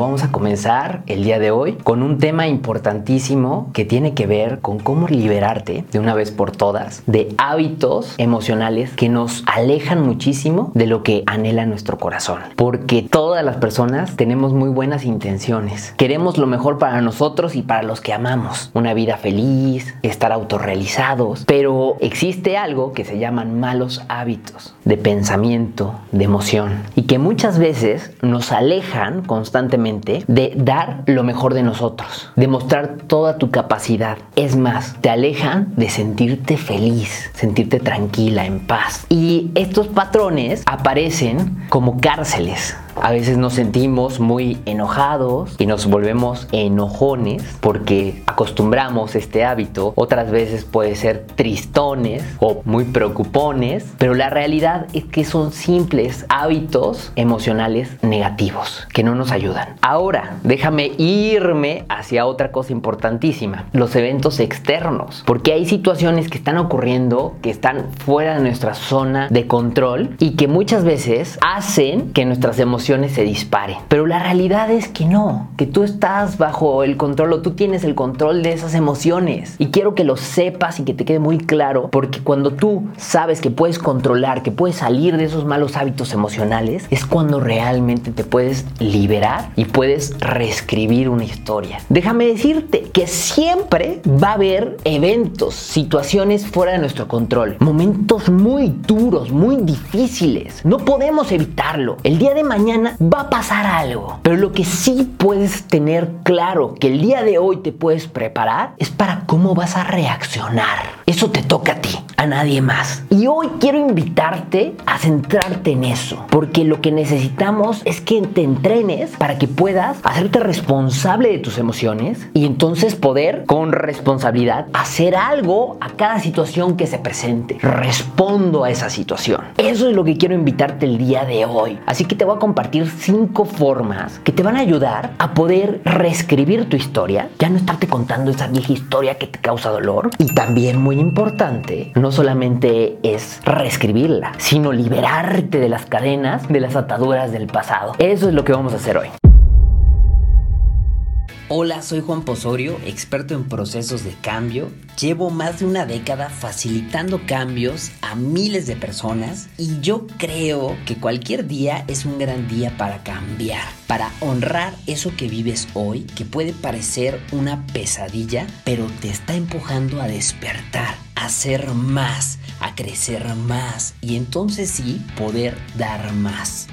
Vamos a comenzar el día de hoy con un tema importantísimo que tiene que ver con cómo liberarte de una vez por todas de hábitos emocionales que nos alejan muchísimo de lo que anhela nuestro corazón. Porque todas las personas tenemos muy buenas intenciones. Queremos lo mejor para nosotros y para los que amamos. Una vida feliz, estar autorrealizados. Pero existe algo que se llaman malos hábitos de pensamiento, de emoción. Y que muchas veces nos alejan constantemente de dar lo mejor de nosotros, de mostrar toda tu capacidad. Es más, te alejan de sentirte feliz, sentirte tranquila, en paz. Y estos patrones aparecen como cárceles a veces nos sentimos muy enojados y nos volvemos enojones porque acostumbramos este hábito. Otras veces puede ser tristones o muy preocupones, pero la realidad es que son simples hábitos emocionales negativos que no nos ayudan. Ahora, déjame irme hacia otra cosa importantísima, los eventos externos, porque hay situaciones que están ocurriendo que están fuera de nuestra zona de control y que muchas veces hacen que nuestras emociones se disparen. Pero la realidad es que no, que tú estás bajo el control o tú tienes el control de esas emociones. Y quiero que lo sepas y que te quede muy claro, porque cuando tú sabes que puedes controlar, que puedes salir de esos malos hábitos emocionales, es cuando realmente te puedes liberar y puedes reescribir una historia. Déjame decirte que siempre va a haber eventos, situaciones fuera de nuestro control, momentos muy duros, muy difíciles. No podemos evitarlo. El día de mañana va a pasar algo. Pero lo que sí puedes tener claro que el día de hoy te puedes preparar es para cómo vas a reaccionar. Eso te toca a ti, a nadie más. Y hoy quiero invitarte a centrarte en eso, porque lo que necesitamos es que te entrenes para que puedas hacerte responsable de tus emociones y entonces poder con responsabilidad hacer algo a cada situación que se presente. Respondo a esa situación. Eso es lo que quiero invitarte el día de hoy. Así que te voy a compartir cinco formas que te van a ayudar a poder reescribir tu historia, ya no estarte contando esa vieja historia que te causa dolor. Y también muy importante, no solamente es reescribirla, sino liberarte de las cadenas, de las ataduras del pasado. Eso es lo que vamos a hacer hoy. Hola, soy Juan Posorio, experto en procesos de cambio. Llevo más de una década facilitando cambios a miles de personas y yo creo que cualquier día es un gran día para cambiar, para honrar eso que vives hoy, que puede parecer una pesadilla, pero te está empujando a despertar, a ser más, a crecer más y entonces sí poder dar más.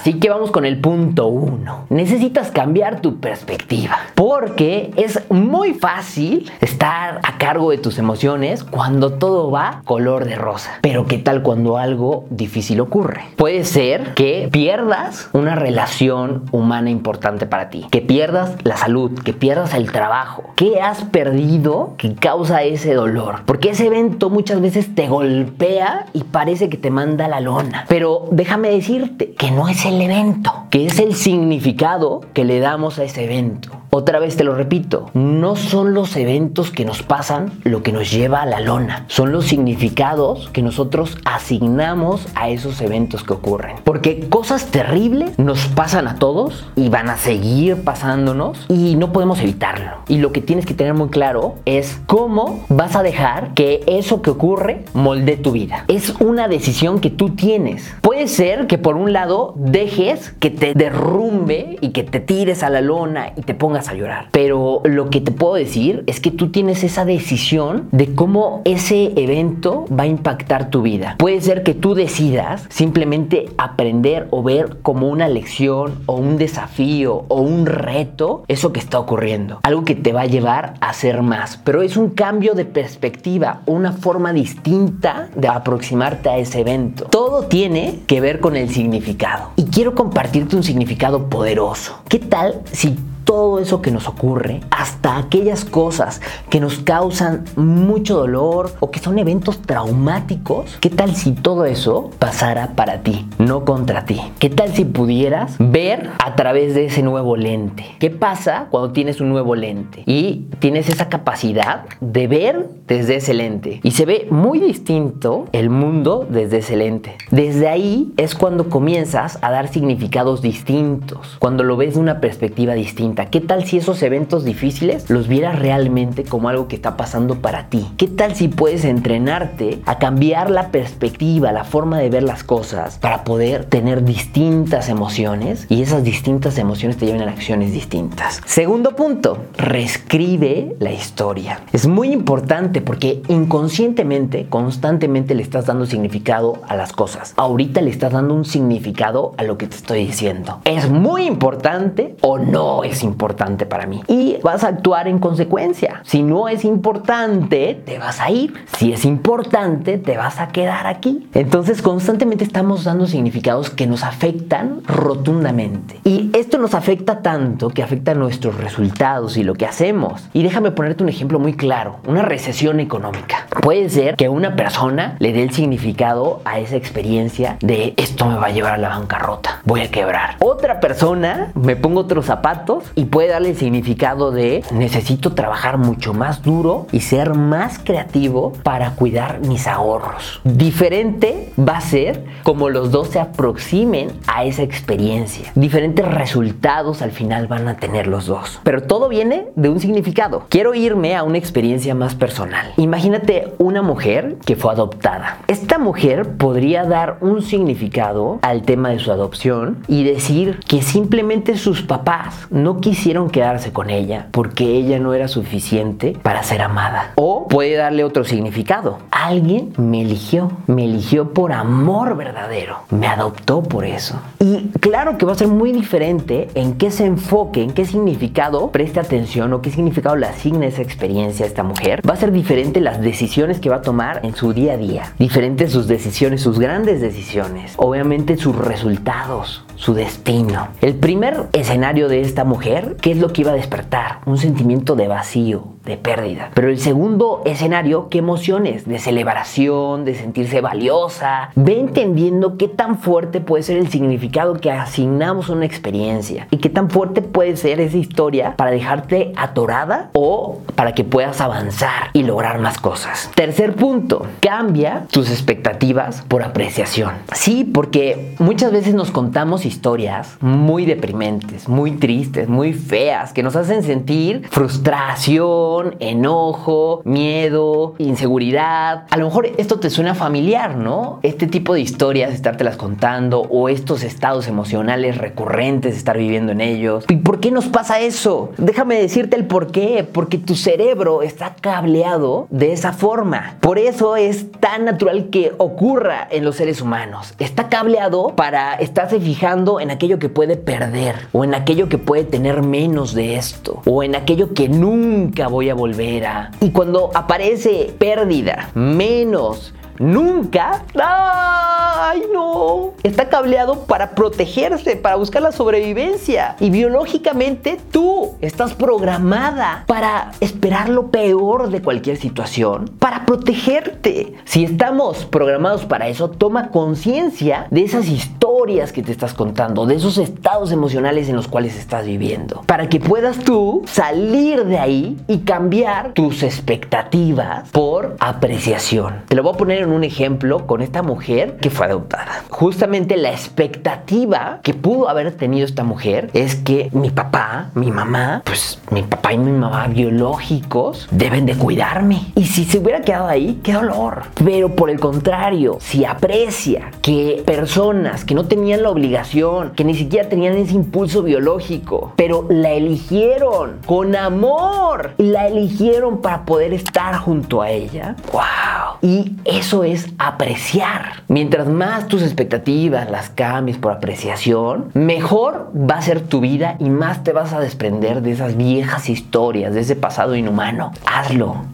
Así que vamos con el punto uno. Necesitas cambiar tu perspectiva. Porque es muy fácil estar a cargo de tus emociones cuando todo va color de rosa. Pero ¿qué tal cuando algo difícil ocurre? Puede ser que pierdas una relación humana importante para ti. Que pierdas la salud. Que pierdas el trabajo. ¿Qué has perdido que causa ese dolor? Porque ese evento muchas veces te golpea y parece que te manda la lona. Pero déjame decirte que no es el evento, que es el significado que le damos a ese evento. Otra vez te lo repito, no son los eventos que nos pasan lo que nos lleva a la lona, son los significados que nosotros asignamos a esos eventos que ocurren. Porque cosas terribles nos pasan a todos y van a seguir pasándonos y no podemos evitarlo. Y lo que tienes que tener muy claro es cómo vas a dejar que eso que ocurre molde tu vida. Es una decisión que tú tienes. Puede ser que por un lado dejes que te derrumbe y que te tires a la lona y te pongas a llorar. Pero lo que te puedo decir es que tú tienes esa decisión de cómo ese evento va a impactar tu vida. Puede ser que tú decidas simplemente aprender o ver como una lección o un desafío o un reto eso que está ocurriendo. Algo que te va a llevar a hacer más. Pero es un cambio de perspectiva, una forma distinta de aproximarte a ese evento. Todo tiene que ver con el significado. Y quiero compartirte un significado poderoso. ¿Qué tal si todo eso que nos ocurre, hasta aquellas cosas que nos causan mucho dolor o que son eventos traumáticos, ¿qué tal si todo eso pasara para ti, no contra ti? ¿Qué tal si pudieras ver a través de ese nuevo lente? ¿Qué pasa cuando tienes un nuevo lente y tienes esa capacidad de ver desde ese lente? Y se ve muy distinto el mundo desde ese lente. Desde ahí es cuando comienzas a dar significados distintos, cuando lo ves de una perspectiva distinta. ¿Qué tal si esos eventos difíciles los vieras realmente como algo que está pasando para ti? ¿Qué tal si puedes entrenarte a cambiar la perspectiva, la forma de ver las cosas para poder tener distintas emociones y esas distintas emociones te lleven a acciones distintas? Segundo punto, reescribe la historia. Es muy importante porque inconscientemente, constantemente le estás dando significado a las cosas. Ahorita le estás dando un significado a lo que te estoy diciendo. ¿Es muy importante o no es importante para mí? Y vas a actuar en consecuencia. Si no es importante, te vas a ir. Si es importante, te vas a quedar aquí. Entonces constantemente estamos dando significados que nos afectan rotundamente. Y esto nos afecta tanto que afecta nuestros resultados y lo que hacemos. Y déjame ponerte un ejemplo muy claro. Una recesión económica. Puede ser que una persona le dé el significado a esa experiencia de esto me va a llevar a la bancarrota. Voy a quebrar. Otra persona me pongo otros zapatos y puede darle el significado de necesito trabajar mucho más duro y ser más creativo para cuidar mis ahorros. Diferente va a ser como los dos se aproximen a esa experiencia. Diferentes resultados al final van a tener los dos. Pero todo viene de un significado. Quiero irme a una experiencia más personal. Imagínate una mujer que fue adoptada. Esta mujer podría dar un significado al tema de su adopción y decir que simplemente sus papás no quisieron quedarse con ella porque ella no era suficiente para ser amada. O puede darle otro significado. Alguien me eligió, me eligió por amor verdadero, me adoptó por eso. Y claro que va a ser muy diferente en qué se enfoque, en qué significado preste atención o qué significado le asigne esa experiencia a esta mujer. Va a ser diferente las decisiones que va a tomar en su día a día. Diferentes sus decisiones, sus grandes decisiones. Obviamente sus resultados, su destino. El primer escenario de esta mujer, ¿qué es lo que iba a despertar? Un sentimiento de vacío, de pérdida. Pero el segundo escenario, ¿qué emociones? De celebración, de sentirse valiosa. Ve entendiendo qué tan fuerte puede ser el significado que asignamos a una experiencia y qué tan fuerte puede ser esa historia para dejarte atorada o para que puedas avanzar y lograr más cosas. Tercer punto, cambia tus expectativas por apreciación. Sí, porque muchas veces nos contamos historias muy deprimentes, muy tristes, muy feas, que nos hacen sentir frustración, enojo, miedo, inseguridad. A lo mejor esto te suena familiar, ¿no? Este tipo de historias, estártelas contando o estos estados emocionales recurrentes, estar viviendo en ellos. ¿Y por qué nos pasa eso? Déjame decirte el por qué. Porque tu cerebro está cableado de esa forma. Por eso es tan natural que ocurra en los seres humanos. Está cableado para estarse fijando en aquello que puede perder o en aquello que puede tener menos de esto o en aquello que nunca a volver a. Y cuando aparece pérdida, menos, nunca. ¡Ay, no! Está cableado para protegerse, para buscar la sobrevivencia. Y biológicamente tú estás programada para esperar lo peor de cualquier situación, para protegerte. Si estamos programados para eso, toma conciencia de esas historias que te estás contando, de esos estados emocionales en los cuales estás viviendo, para que puedas tú salir de ahí y cambiar tus expectativas por apreciación. Te lo voy a poner en un ejemplo con esta mujer que fue adoptada. Justamente la expectativa que pudo haber tenido esta mujer es que mi papá, mi mamá, pues mi papá y mi mamá biológicos deben de cuidarme. Y si se hubiera quedado ahí, qué dolor. Pero por el contrario, si aprecia que personas que no tenían la obligación, que ni siquiera tenían ese impulso biológico, pero la eligieron con amor, la eligieron para poder estar junto a ella, wow. Y eso es apreciar. Mientras más tus expectativas las cambies por apreciación, mejor va a ser tu vida y más te vas a desprender de esas viejas historias, de ese pasado inhumano. Hazlo.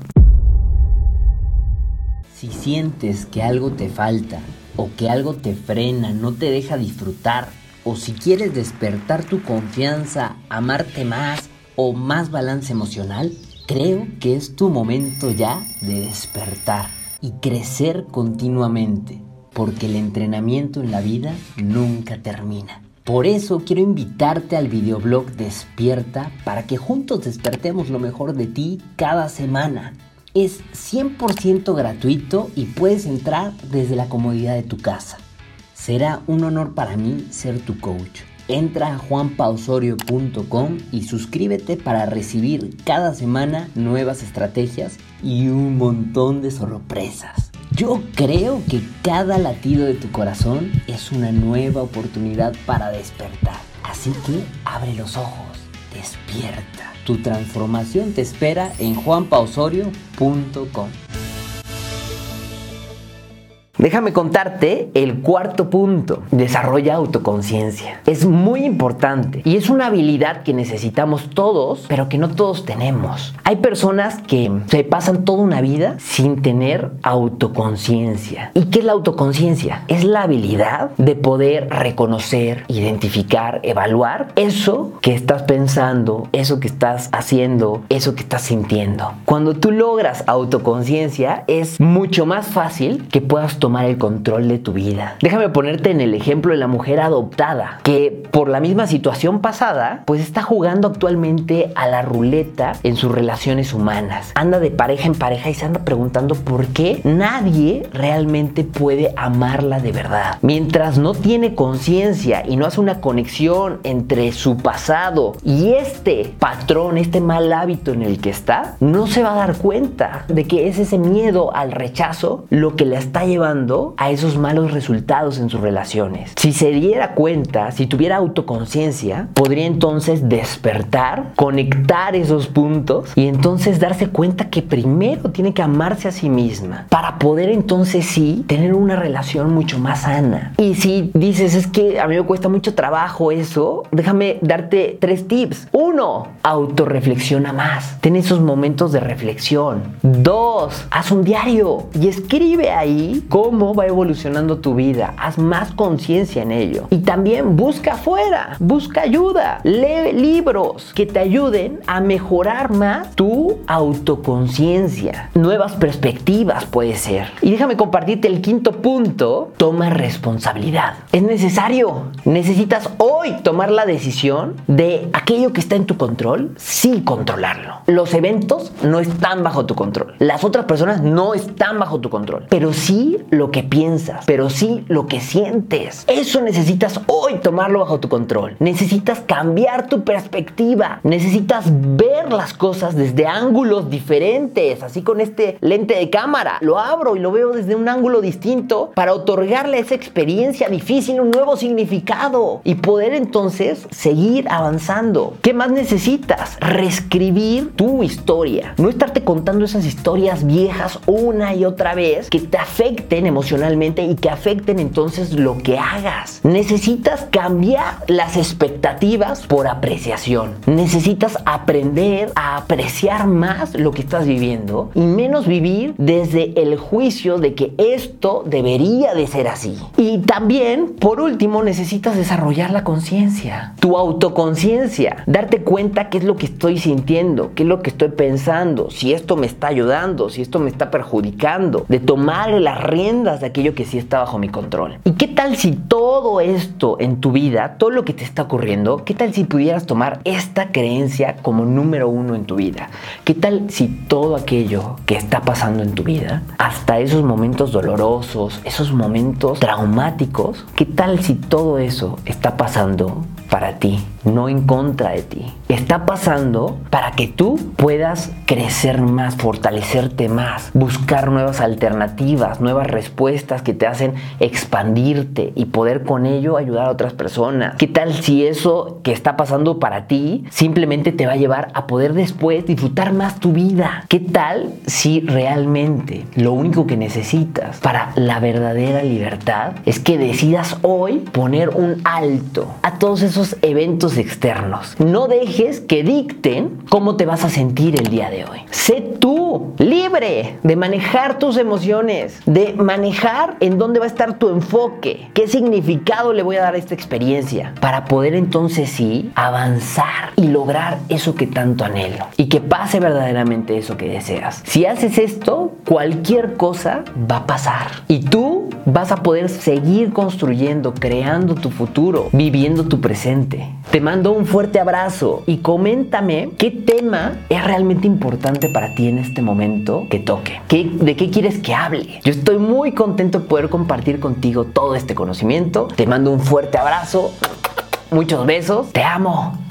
Si sientes que algo te falta o que algo te frena, no te deja disfrutar, o si quieres despertar tu confianza, amarte más, o más balance emocional? Creo que es tu momento ya de despertar y crecer continuamente, porque el entrenamiento en la vida nunca termina. Por eso quiero invitarte al videoblog Despierta para que juntos despertemos lo mejor de ti cada semana. Es 100% gratuito y puedes entrar desde la comodidad de tu casa. Será un honor para mí ser tu coach. Entra a juanpausorio.com y suscríbete para recibir cada semana nuevas estrategias y un montón de sorpresas. Yo creo que cada latido de tu corazón es una nueva oportunidad para despertar. Así que abre los ojos, despierta. Tu transformación te espera en juanpausorio.com. Déjame contarte el cuarto punto. Desarrolla autoconciencia. Es muy importante y es una habilidad que necesitamos todos, pero que no todos tenemos. Hay personas que se pasan toda una vida sin tener autoconciencia. ¿Y qué es la autoconciencia? Es la habilidad de poder reconocer, identificar, evaluar eso que estás pensando, eso que estás haciendo, eso que estás sintiendo. Cuando tú logras autoconciencia es mucho más fácil que puedas tomar el control de tu vida. Déjame ponerte en el ejemplo de la mujer adoptada, que por la misma situación pasada, pues está jugando actualmente a la ruleta en sus relaciones humanas. Anda de pareja en pareja y se anda preguntando por qué nadie realmente puede amarla de verdad. Mientras no tiene conciencia y no hace una conexión entre su pasado y este patrón, este mal hábito en el que está, no se va a dar cuenta de que es ese miedo al rechazo lo que le está llevando a esos malos resultados en sus relaciones. Si se diera cuenta, si tuviera autoconciencia, podría entonces despertar, conectar esos puntos y entonces darse cuenta que primero tiene que amarse a sí misma para poder entonces sí tener una relación mucho más sana. Y si dices, es que a mí me cuesta mucho trabajo eso, déjame darte tres tips. Uno, autorreflexiona más. Ten esos momentos de reflexión. Dos, haz un diario y escribe ahí cómo va evolucionando tu vida. Haz más conciencia en ello. Y también busca afuera, busca ayuda. Lee libros que te ayuden a mejorar más tu autoconciencia. Nuevas perspectivas puede ser. Y déjame compartirte el quinto punto. Toma responsabilidad. Es necesario. Necesitas hoy tomar la decisión de aquello que está en tu control, sí controlarlo. Los eventos no están bajo tu control. Las otras personas no están bajo tu control. Pero sí lo que piensas, pero sí lo que sientes. Eso necesitas hoy tomarlo bajo tu control. Necesitas cambiar tu perspectiva. Necesitas ver las cosas desde ángulos diferentes. Así con este lente de cámara. Lo abro y lo veo desde un ángulo distinto para otorgarle a esa experiencia difícil un nuevo significado y poder entonces seguir avanzando. ¿Qué más necesitas? Reescribir tu historia. No estarte contando esas historias viejas una y otra vez que te afecten emocionalmente y que afecten entonces lo que hagas. Necesitas cambiar las expectativas por apreciación. Necesitas aprender a apreciar más lo que estás viviendo y menos vivir desde el juicio de que esto debería de ser así. Y también, por último, necesitas desarrollar la conciencia, tu autoconciencia, darte cuenta qué es lo que estoy sintiendo, qué es lo que estoy pensando, si esto me está ayudando, si esto me está perjudicando, de tomar las de aquello que sí está bajo mi control. ¿Y qué tal si todo esto en tu vida, todo lo que te está ocurriendo, qué tal si pudieras tomar esta creencia como número uno en tu vida? ¿Qué tal si todo aquello que está pasando en tu vida, hasta esos momentos dolorosos, esos momentos traumáticos, qué tal si todo eso está pasando para ti, no en contra de ti. Está pasando para que tú puedas crecer más, fortalecerte más, buscar nuevas alternativas, nuevas respuestas que te hacen expandirte y poder con ello ayudar a otras personas. ¿Qué tal si eso que está pasando para ti simplemente te va a llevar a poder después disfrutar más tu vida? ¿Qué tal si realmente lo único que necesitas para la verdadera libertad es que decidas hoy poner un alto a todos esos eventos externos. No dejes que dicten cómo te vas a sentir el día de hoy. Sé tú libre de manejar tus emociones, de manejar en dónde va a estar tu enfoque, qué le voy a dar a esta experiencia, para poder entonces sí avanzar y lograr eso que tanto anhelo y que pase verdaderamente eso que deseas. Si haces esto, cualquier cosa va a pasar y tú vas a poder seguir construyendo, creando tu futuro, viviendo tu presente. Te mando un fuerte abrazo y coméntame qué tema es realmente importante para ti en este momento que toque. ¿De qué quieres que hable? Yo estoy muy contento de poder compartir contigo todo este conocimiento. Te mando un fuerte abrazo, muchos besos, te amo.